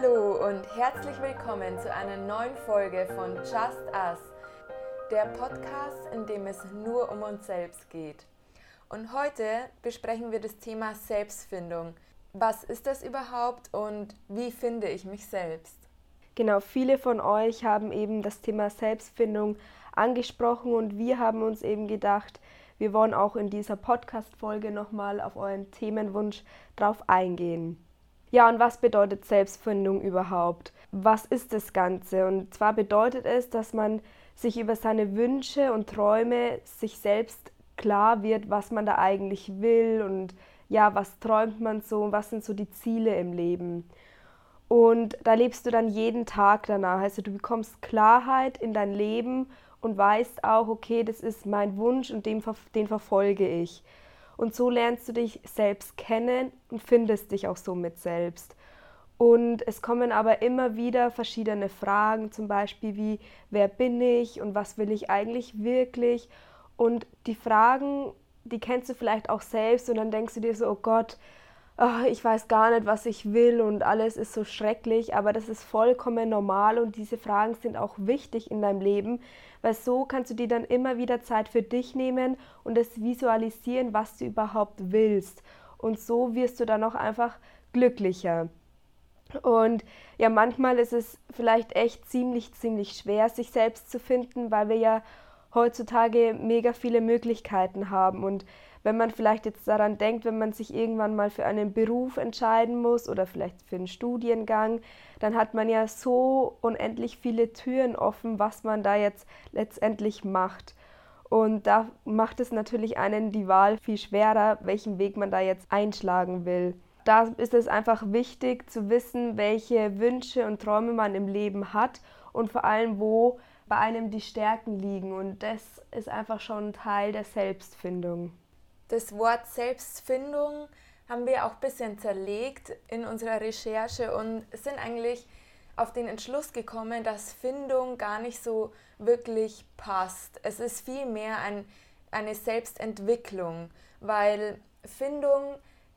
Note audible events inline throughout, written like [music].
Hallo und herzlich willkommen zu einer neuen Folge von Just Us, der Podcast, in dem es nur um uns selbst geht. Und heute besprechen wir das Thema Selbstfindung. Was ist das überhaupt und wie finde ich mich selbst? Genau, viele von euch haben eben das Thema Selbstfindung angesprochen und wir haben uns eben gedacht, wir wollen auch in dieser Podcast-Folge nochmal auf euren Themenwunsch drauf eingehen. Ja, und was bedeutet Selbstfindung überhaupt? Was ist das Ganze? Und zwar bedeutet es, dass man sich über seine Wünsche und Träume sich selbst klar wird, was man da eigentlich will und ja, was träumt man so und was sind so die Ziele im Leben. Und da lebst du dann jeden Tag danach. Also du bekommst Klarheit in dein Leben und weißt auch, okay, das ist mein Wunsch und den, den verfolge ich. Und so lernst du dich selbst kennen und findest dich auch somit selbst. Und es kommen aber immer wieder verschiedene Fragen, zum Beispiel wie, wer bin ich und was will ich eigentlich wirklich? Und die Fragen, die kennst du vielleicht auch selbst und dann denkst du dir so, oh Gott, oh, ich weiß gar nicht, was ich will und alles ist so schrecklich, aber das ist vollkommen normal und diese Fragen sind auch wichtig in deinem Leben, weil so kannst du dir dann immer wieder Zeit für dich nehmen und es visualisieren, was du überhaupt willst. Und so wirst du dann auch einfach glücklicher. Und ja, manchmal ist es vielleicht echt ziemlich, ziemlich schwer, sich selbst zu finden, weil wir ja heutzutage mega viele Möglichkeiten haben. Und wenn man vielleicht jetzt daran denkt, wenn man sich irgendwann mal für einen Beruf entscheiden muss oder vielleicht für einen Studiengang, dann hat man ja so unendlich viele Türen offen, was man da jetzt letztendlich macht. Und da macht es natürlich einen die Wahl viel schwerer, welchen Weg man da jetzt einschlagen will. Da ist es einfach wichtig zu wissen, welche Wünsche und Träume man im Leben hat und vor allem, wo bei einem die Stärken liegen. Und das ist einfach schon Teil der Selbstfindung. Das Wort Selbstfindung haben wir auch ein bisschen zerlegt in unserer Recherche und sind eigentlich auf den Entschluss gekommen, dass Findung gar nicht so wirklich passt. Es ist vielmehr ein, eine Selbstentwicklung, weil Findung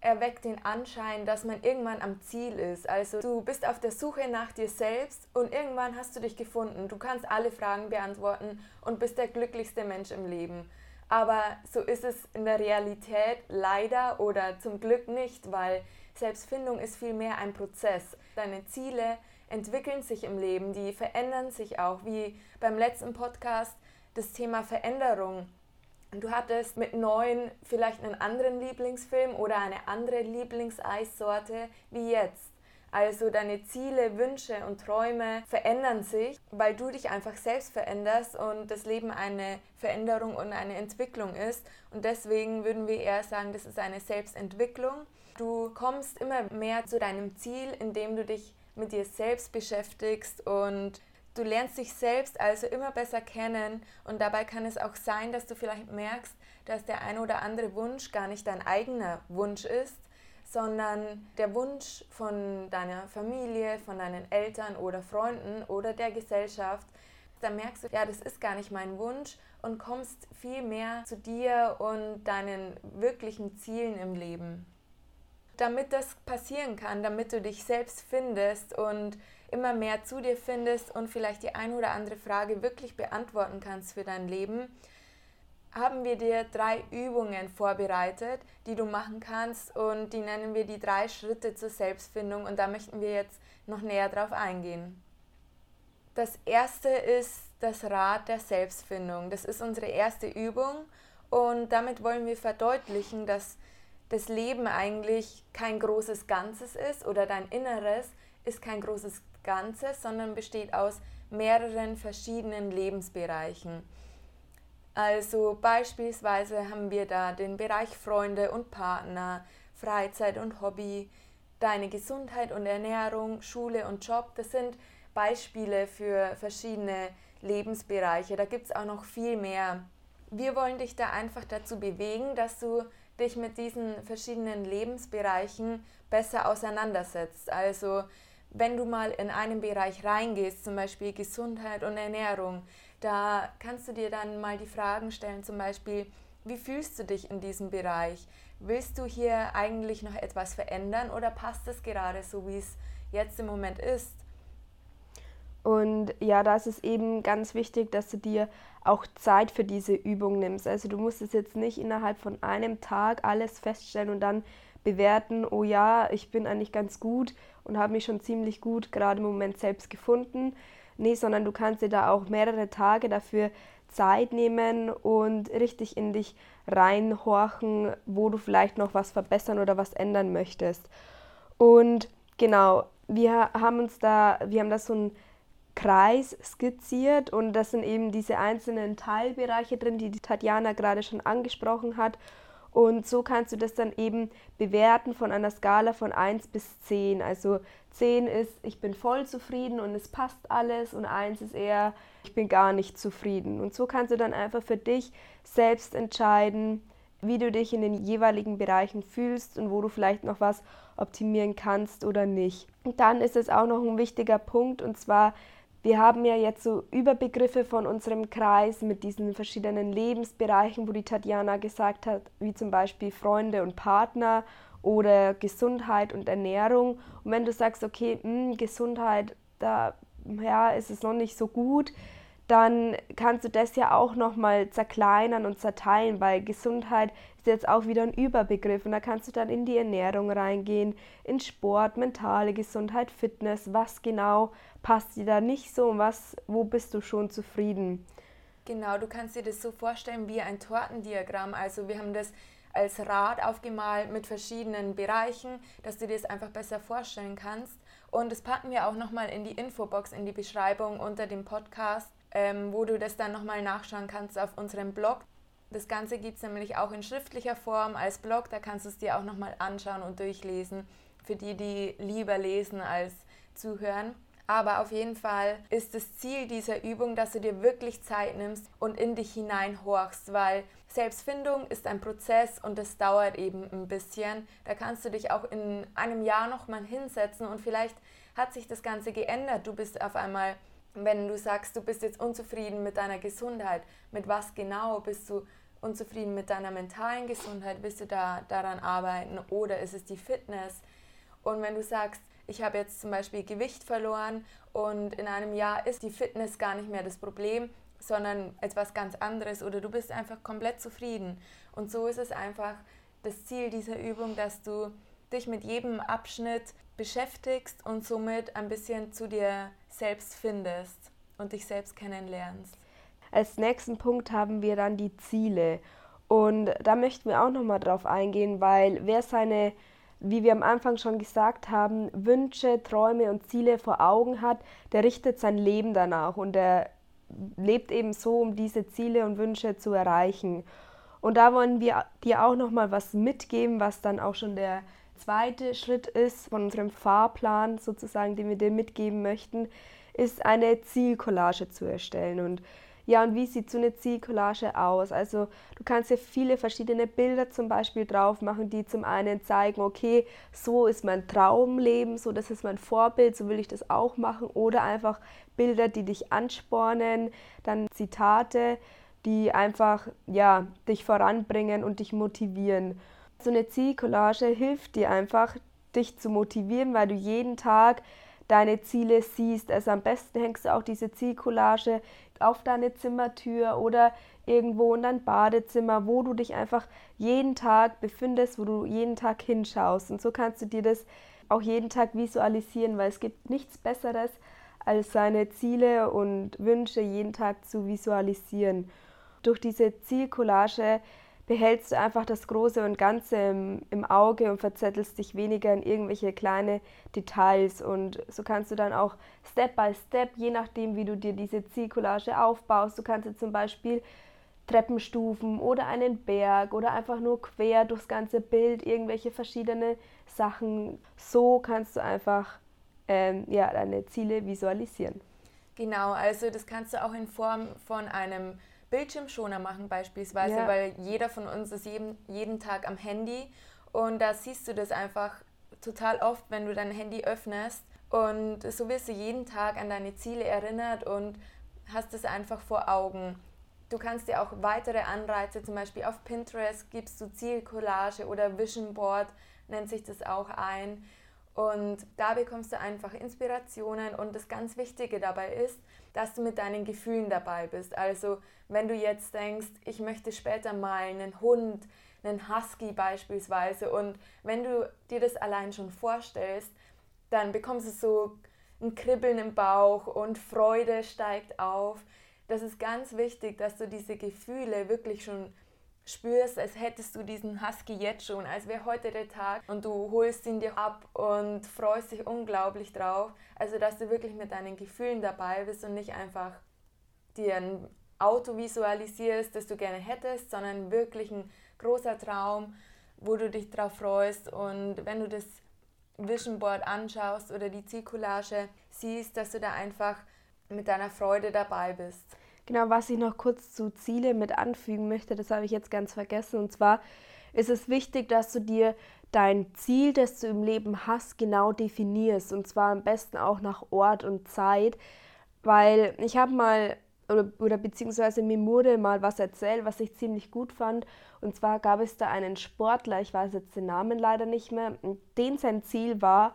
erweckt den Anschein, dass man irgendwann am Ziel ist. Also du bist auf der Suche nach dir selbst und irgendwann hast du dich gefunden. Du kannst alle Fragen beantworten und bist der glücklichste Mensch im Leben. Aber so ist es in der Realität leider oder zum Glück nicht, weil Selbstfindung ist vielmehr ein Prozess. Deine Ziele entwickeln sich im Leben, die verändern sich auch, wie beim letzten Podcast das Thema Veränderung. Du hattest mit neun vielleicht einen anderen Lieblingsfilm oder eine andere Lieblingseissorte wie jetzt. Also deine Ziele, Wünsche und Träume verändern sich, weil du dich einfach selbst veränderst und das Leben eine Veränderung und eine Entwicklung ist. Und deswegen würden wir eher sagen, das ist eine Selbstentwicklung. Du kommst immer mehr zu deinem Ziel, indem du dich mit dir selbst beschäftigst und du lernst dich selbst also immer besser kennen und dabei kann es auch sein, dass du vielleicht merkst, dass der ein oder andere Wunsch gar nicht dein eigener Wunsch ist, sondern der Wunsch von deiner Familie, von deinen Eltern oder Freunden oder der Gesellschaft, da merkst du, ja, das ist gar nicht mein Wunsch und kommst viel mehr zu dir und deinen wirklichen Zielen im Leben. Damit das passieren kann, damit du dich selbst findest und immer mehr zu dir findest und vielleicht die ein oder andere Frage wirklich beantworten kannst für dein Leben, haben wir dir drei Übungen vorbereitet, die du machen kannst und die nennen wir die drei Schritte zur Selbstfindung und da möchten wir jetzt noch näher drauf eingehen. Das erste ist das Rad der Selbstfindung. Das ist unsere erste Übung und damit wollen wir verdeutlichen, dass das Leben eigentlich kein großes Ganzes ist oder dein Inneres ist kein großes Ganzes, sondern besteht aus mehreren verschiedenen Lebensbereichen. Also beispielsweise haben wir da den Bereich Freunde und Partner, Freizeit und Hobby, deine Gesundheit und Ernährung, Schule und Job. Das sind Beispiele für verschiedene Lebensbereiche. Da gibt es auch noch viel mehr. Wir wollen dich da einfach dazu bewegen, dass du dich mit diesen verschiedenen Lebensbereichen besser auseinandersetzt. Also wenn du mal in einen Bereich reingehst, zum Beispiel Gesundheit und Ernährung, da kannst du dir dann mal die Fragen stellen, zum Beispiel, wie fühlst du dich in diesem Bereich? Willst du hier eigentlich noch etwas verändern oder passt es gerade so, wie es jetzt im Moment ist. Und ja, da ist es eben ganz wichtig, dass du dir auch Zeit für diese Übung nimmst. Also du musst es jetzt nicht innerhalb von einem Tag alles feststellen und dann bewerten, oh ja, ich bin eigentlich ganz gut und habe mich schon ziemlich gut gerade im Moment selbst gefunden. Nee, sondern du kannst dir da auch mehrere Tage dafür Zeit nehmen und richtig in dich reinhorchen, wo du vielleicht noch was verbessern oder was ändern möchtest. Und genau, wir haben uns da, wir haben da so ein Kreis skizziert und das sind eben diese einzelnen Teilbereiche drin, die die Tatjana gerade schon angesprochen hat. Und so kannst du das dann eben bewerten von einer Skala von 1 bis 10. Also 10 ist, ich bin voll zufrieden und es passt alles und 1 ist eher, ich bin gar nicht zufrieden. Und so kannst du dann einfach für dich selbst entscheiden, wie du dich in den jeweiligen Bereichen fühlst und wo du vielleicht noch was optimieren kannst oder nicht. Und dann ist es auch noch ein wichtiger Punkt und zwar wir haben ja jetzt so Überbegriffe von unserem Kreis mit diesen verschiedenen Lebensbereichen, wo die Tatjana gesagt hat, wie zum Beispiel Freunde und Partner oder Gesundheit und Ernährung. Und wenn du sagst, okay, mh, hm, Gesundheit, da ja, ist es noch nicht so gut, dann kannst du das ja auch nochmal zerkleinern und zerteilen, weil Gesundheit ist jetzt auch wieder ein Überbegriff und da kannst du dann in die Ernährung reingehen, in Sport, mentale Gesundheit, Fitness, was genau passt dir da nicht so und was, wo bist du schon zufrieden? Genau, du kannst dir das so vorstellen wie ein Tortendiagramm. Also wir haben das als Rad aufgemalt mit verschiedenen Bereichen, dass du dir das einfach besser vorstellen kannst. Und das packen wir auch nochmal in die Infobox, in die Beschreibung unter dem Podcast, ähm, wo du das dann nochmal nachschauen kannst auf unserem Blog. Das Ganze gibt es nämlich auch in schriftlicher Form als Blog, da kannst du es dir auch nochmal anschauen und durchlesen, für die, die lieber lesen als zuhören. Aber auf jeden Fall ist das Ziel dieser Übung, dass du dir wirklich Zeit nimmst und in dich hineinhorchst, weil Selbstfindung ist ein Prozess und es dauert eben ein bisschen. Da kannst du dich auch in einem Jahr nochmal hinsetzen und vielleicht hat sich das Ganze geändert. Du bist auf einmal, wenn du sagst, du bist jetzt unzufrieden mit deiner Gesundheit, mit was genau bist du unzufrieden mit deiner mentalen Gesundheit, willst du da daran arbeiten oder ist es die Fitness? Und wenn du sagst, ich habe jetzt zum Beispiel Gewicht verloren und in einem Jahr ist die Fitness gar nicht mehr das Problem, sondern etwas ganz anderes oder du bist einfach komplett zufrieden. Und so ist es einfach das Ziel dieser Übung, dass du dich mit jedem Abschnitt beschäftigst und somit ein bisschen zu dir selbst findest und dich selbst kennenlernst. Als nächsten Punkt haben wir dann die Ziele. Und da möchten wir auch nochmal drauf eingehen, weil wer seine wie wir am Anfang schon gesagt haben, Wünsche, Träume und Ziele vor Augen hat, der richtet sein Leben danach und er lebt eben so, um diese Ziele und Wünsche zu erreichen. Und da wollen wir dir auch noch mal was mitgeben, was dann auch schon der zweite Schritt ist von unserem Fahrplan sozusagen, den wir dir mitgeben möchten, ist eine Zielcollage zu erstellen und ja, und wie sieht so eine Zielcollage aus? Also du kannst ja viele verschiedene Bilder zum Beispiel drauf machen, die zum einen zeigen, okay, so ist mein Traumleben, so das ist mein Vorbild, so will ich das auch machen. Oder einfach Bilder, die dich anspornen, dann Zitate, die einfach ja, dich voranbringen und dich motivieren. So eine Zielcollage hilft dir einfach, dich zu motivieren, weil du jeden Tag deine Ziele siehst. Also am besten hängst du auch diese Zielcollage auf deine Zimmertür oder irgendwo in dein Badezimmer, wo du dich einfach jeden Tag befindest, wo du jeden Tag hinschaust. Und so kannst du dir das auch jeden Tag visualisieren, weil es gibt nichts Besseres, als seine Ziele und Wünsche jeden Tag zu visualisieren. Durch diese Zielcollage behältst du einfach das Große und Ganze im, im, Auge und verzettelst dich weniger in irgendwelche kleine Details. Und so kannst du dann auch Step by Step, je nachdem, wie du dir diese Zielcollage aufbaust, du kannst dir zum Beispiel Treppenstufen oder einen Berg oder einfach nur quer durchs ganze Bild irgendwelche verschiedene Sachen. So kannst du einfach ähm, ja, deine Ziele visualisieren. Genau, also das kannst du auch in Form von einem Bildschirmschoner machen beispielsweise, ja. weil jeder von uns ist jeden, jeden Tag am Handy und da siehst du das einfach total oft, wenn du dein Handy öffnest und so wirst du jeden Tag an deine Ziele erinnert und hast es einfach vor Augen. Du kannst dir auch weitere Anreize, zum Beispiel auf Pinterest gibst du Zielcollage oder Vision Board, nennt sich das auch ein. Und da bekommst du einfach Inspirationen und das ganz Wichtige dabei ist, dass du mit deinen Gefühlen dabei bist. Also wenn du jetzt denkst, ich möchte später mal einen Hund, einen Husky beispielsweise und wenn du dir das allein schon vorstellst, dann bekommst du so ein Kribbeln im Bauch und Freude steigt auf. Das ist ganz wichtig, dass du diese Gefühle wirklich schon spürst, als hättest du diesen Husky jetzt schon, als wäre heute der Tag und du holst ihn dir ab und freust dich unglaublich drauf. Also, dass du wirklich mit deinen Gefühlen dabei bist und nicht einfach dir ein Auto visualisierst, das du gerne hättest, sondern wirklich ein großer Traum, wo du dich drauf freust und wenn du das Vision Board anschaust oder die Zielcollage siehst, dass du da einfach mit deiner Freude dabei bist. Genau, was ich noch kurz zu Ziele mit anfügen möchte, das habe ich jetzt ganz vergessen. Und zwar ist es wichtig, dass du dir dein Ziel, das du im Leben hast, genau definierst. Und zwar am besten auch nach Ort und Zeit. Weil ich habe mal, oder, oder beziehungsweise mir wurde mal was erzählt, was ich ziemlich gut fand. Und zwar gab es da einen Sportler, ich weiß jetzt den Namen leider nicht mehr, den sein Ziel war,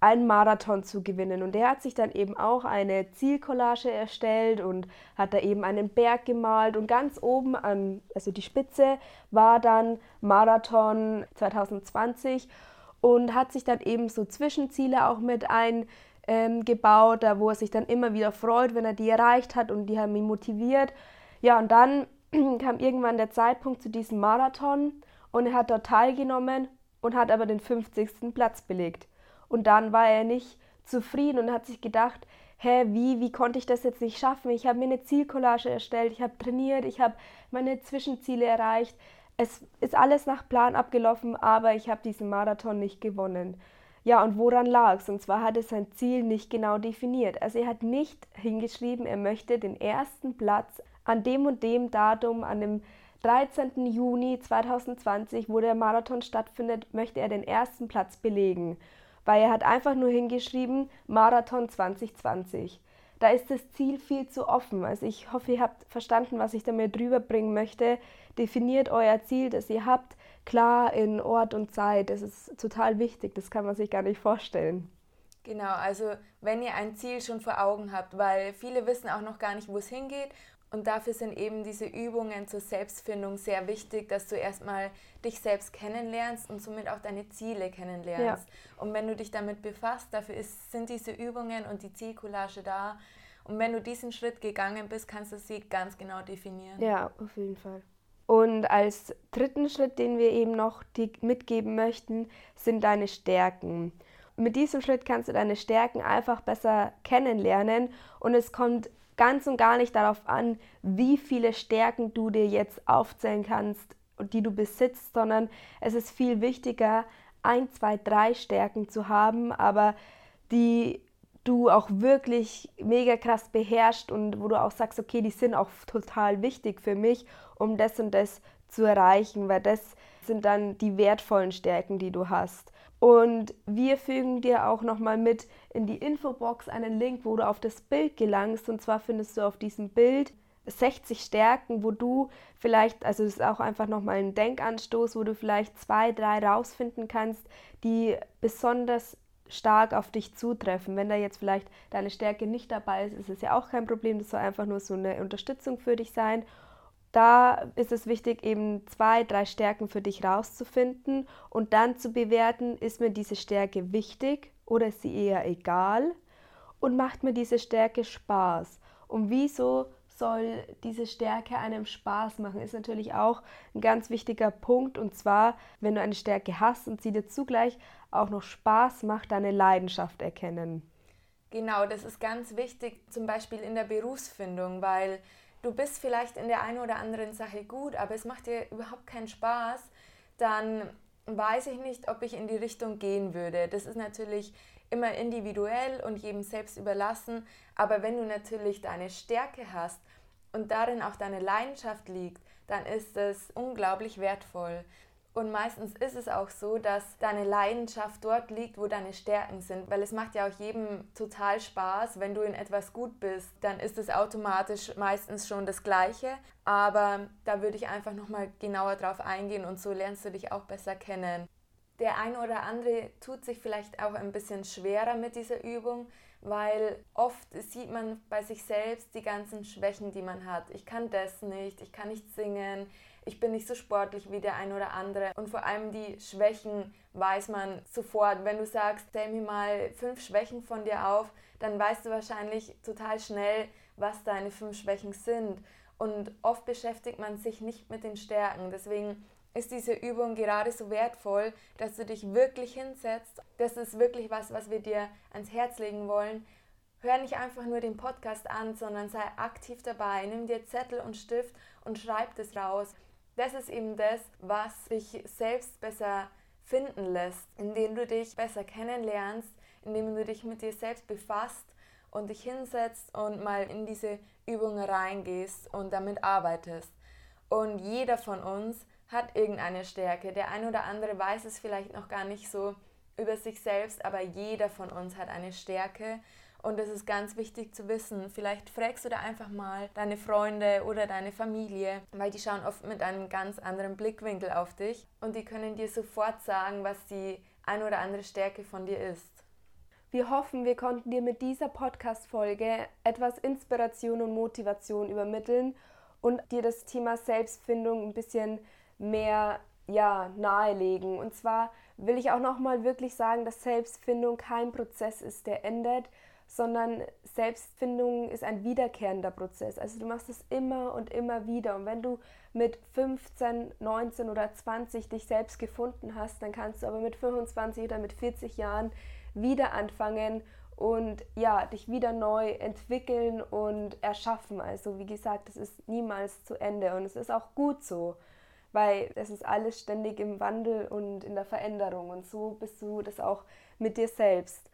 einen Marathon zu gewinnen. Und der hat sich dann eben auch eine Zielcollage erstellt und hat da eben einen Berg gemalt und ganz oben an, also die Spitze war dann Marathon 2020 und hat sich dann eben so Zwischenziele auch mit eingebaut, ähm, da wo er sich dann immer wieder freut, wenn er die erreicht hat und die haben ihn motiviert. Ja, und dann [clears throat] kam irgendwann der Zeitpunkt zu diesem Marathon und er hat dort teilgenommen und hat aber den 50. Platz belegt. Und dann war er nicht zufrieden und hat sich gedacht, hä, wie, wie konnte ich das jetzt nicht schaffen? Ich habe mir eine Zielcollage erstellt, ich habe trainiert, ich habe meine Zwischenziele erreicht. Es ist alles nach Plan abgelaufen, aber ich habe diesen Marathon nicht gewonnen. Ja, und woran lag es? Und zwar hat er sein Ziel nicht genau definiert. Also er hat nicht hingeschrieben, er möchte den ersten Platz an dem und dem Datum, an dem 13. Juni 2020, wo der Marathon stattfindet, möchte er den ersten Platz belegen weil er hat einfach nur hingeschrieben Marathon 2020. Da ist das Ziel viel zu offen. Also ich hoffe, ihr habt verstanden, was ich damit drüber bringen möchte. Definiert euer Ziel, das ihr habt, klar in Ort und Zeit. Das ist total wichtig. Das kann man sich gar nicht vorstellen. Genau, also wenn ihr ein Ziel schon vor Augen habt, weil viele wissen auch noch gar nicht, wo es hingeht und dafür sind eben diese Übungen zur Selbstfindung sehr wichtig, dass du erstmal dich selbst kennenlernst und somit auch deine Ziele kennenlernst. Ja. Und wenn du dich damit befasst, dafür ist, sind diese Übungen und die Zielcollage da. Und wenn du diesen Schritt gegangen bist, kannst du sie ganz genau definieren. Ja, auf jeden Fall. Und als dritten Schritt, den wir eben noch mitgeben möchten, sind deine Stärken. Mit diesem Schritt kannst du deine Stärken einfach besser kennenlernen und es kommt ganz und gar nicht darauf an, wie viele Stärken du dir jetzt aufzählen kannst und die du besitzt, sondern es ist viel wichtiger, ein, zwei, drei Stärken zu haben, aber die du auch wirklich mega krass beherrschst und wo du auch sagst, okay, die sind auch total wichtig für mich, um das und das zu erreichen, weil das sind dann die wertvollen Stärken, die du hast. Und wir fügen dir auch nochmal mit in die Infobox einen Link, wo du auf das Bild gelangst. Und zwar findest du auf diesem Bild 60 Stärken, wo du vielleicht, also das ist auch einfach nochmal ein Denkanstoß, wo du vielleicht zwei, drei rausfinden kannst, die besonders stark auf dich zutreffen. Wenn da jetzt vielleicht deine Stärke nicht dabei ist, ist es ja auch kein Problem. Das soll einfach nur so eine Unterstützung für dich sein da ist es wichtig, eben zwei, drei Stärken für dich rauszufinden und dann zu bewerten, ist mir diese Stärke wichtig oder ist sie eher egal und macht mir diese Stärke Spaß. Und wieso soll diese Stärke einem Spaß machen, ist natürlich auch ein ganz wichtiger Punkt. Und zwar, wenn du eine Stärke hast und sie dir zugleich auch noch Spaß macht, deine Leidenschaft erkennen. Genau, das ist ganz wichtig, zum Beispiel in der Berufsfindung, weil du bist vielleicht in der einen oder anderen Sache gut, aber es macht dir überhaupt keinen Spaß, dann weiß ich nicht, ob ich in die Richtung gehen würde. Das ist natürlich immer individuell und jedem selbst überlassen, aber wenn du natürlich deine Stärke hast und darin auch deine Leidenschaft liegt, dann ist es unglaublich wertvoll. Und meistens ist es auch so, dass deine Leidenschaft dort liegt, wo deine Stärken sind, weil es macht ja auch jedem total Spaß, wenn du in etwas gut bist, dann ist es automatisch meistens schon das Gleiche. Aber da würde ich einfach nochmal genauer drauf eingehen und so lernst du dich auch besser kennen. Der eine oder andere tut sich vielleicht auch ein bisschen schwerer mit dieser Übung, weil oft sieht man bei sich selbst die ganzen Schwächen, die man hat. Ich kann das nicht, ich kann nicht singen, ich bin nicht so sportlich wie der ein oder andere. Und vor allem die Schwächen weiß man sofort. Wenn du sagst, stell mir mal fünf Schwächen von dir auf, dann weißt du wahrscheinlich total schnell, was deine fünf Schwächen sind. Und oft beschäftigt man sich nicht mit den Stärken. Deswegen ist diese Übung gerade so wertvoll, dass du dich wirklich hinsetzt. Das ist wirklich was, was wir dir ans Herz legen wollen. Hör nicht einfach nur den Podcast an, sondern sei aktiv dabei. Nimm dir Zettel und Stift und schreib das raus. Das ist eben das, was dich selbst besser finden lässt, indem du dich besser kennenlernst, indem du dich mit dir selbst befasst und dich hinsetzt und mal in diese Übung reingehst und damit arbeitest. Und jeder von uns hat irgendeine Stärke. Der ein oder andere weiß es vielleicht noch gar nicht so über sich selbst, aber jeder von uns hat eine Stärke. Und das ist ganz wichtig zu wissen. Vielleicht fragst du da einfach mal deine Freunde oder deine Familie, weil die schauen oft mit einem ganz anderen Blickwinkel auf dich und die können dir sofort sagen, was die ein oder andere Stärke von dir ist. Wir hoffen, wir konnten dir mit dieser Podcast-Folge etwas Inspiration und Motivation übermitteln und dir das Thema Selbstfindung ein bisschen mehr ja, nahelegen. Und zwar will ich auch nochmal wirklich sagen, dass Selbstfindung kein Prozess ist, der endet, sondern Selbstfindung ist ein wiederkehrender Prozess. Also du machst es immer und immer wieder. Und wenn du mit 15, 19 oder 20 dich selbst gefunden hast, dann kannst du aber mit 25 oder mit 40 Jahren wieder anfangen und ja, dich wieder neu entwickeln und erschaffen. Also wie gesagt, es ist niemals zu Ende und es ist auch gut so weil es ist alles ständig im Wandel und in der Veränderung und so bist du das auch mit dir selbst.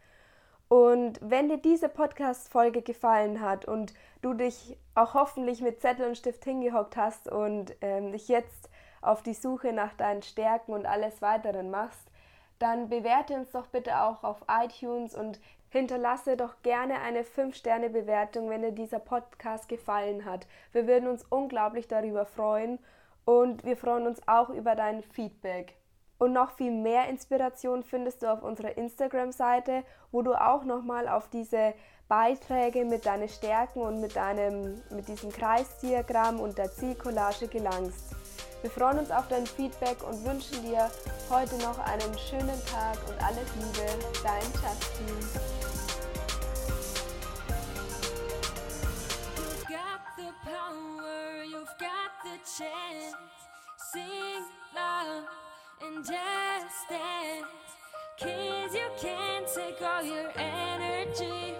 Und wenn dir diese Podcast-Folge gefallen hat und du dich auch hoffentlich mit Zettel und Stift hingehockt hast und ähm, dich jetzt auf die Suche nach deinen Stärken und alles weiteren machst, dann bewerte uns doch bitte auch auf iTunes und hinterlasse doch gerne eine 5-Sterne-Bewertung, wenn dir dieser Podcast gefallen hat. Wir würden uns unglaublich darüber freuen und wir freuen uns auch über dein Feedback. Und noch viel mehr Inspiration findest du auf unserer Instagram-Seite, wo du auch nochmal auf diese Beiträge mit deinen Stärken und mit, deinem, mit diesem Kreisdiagramm und der Zielcollage gelangst. Wir freuen uns auf dein Feedback und wünschen dir heute noch einen schönen Tag und alles Liebe, dein Justin. Chance. Sing loud and just dance. Kids, you can't take all your energy.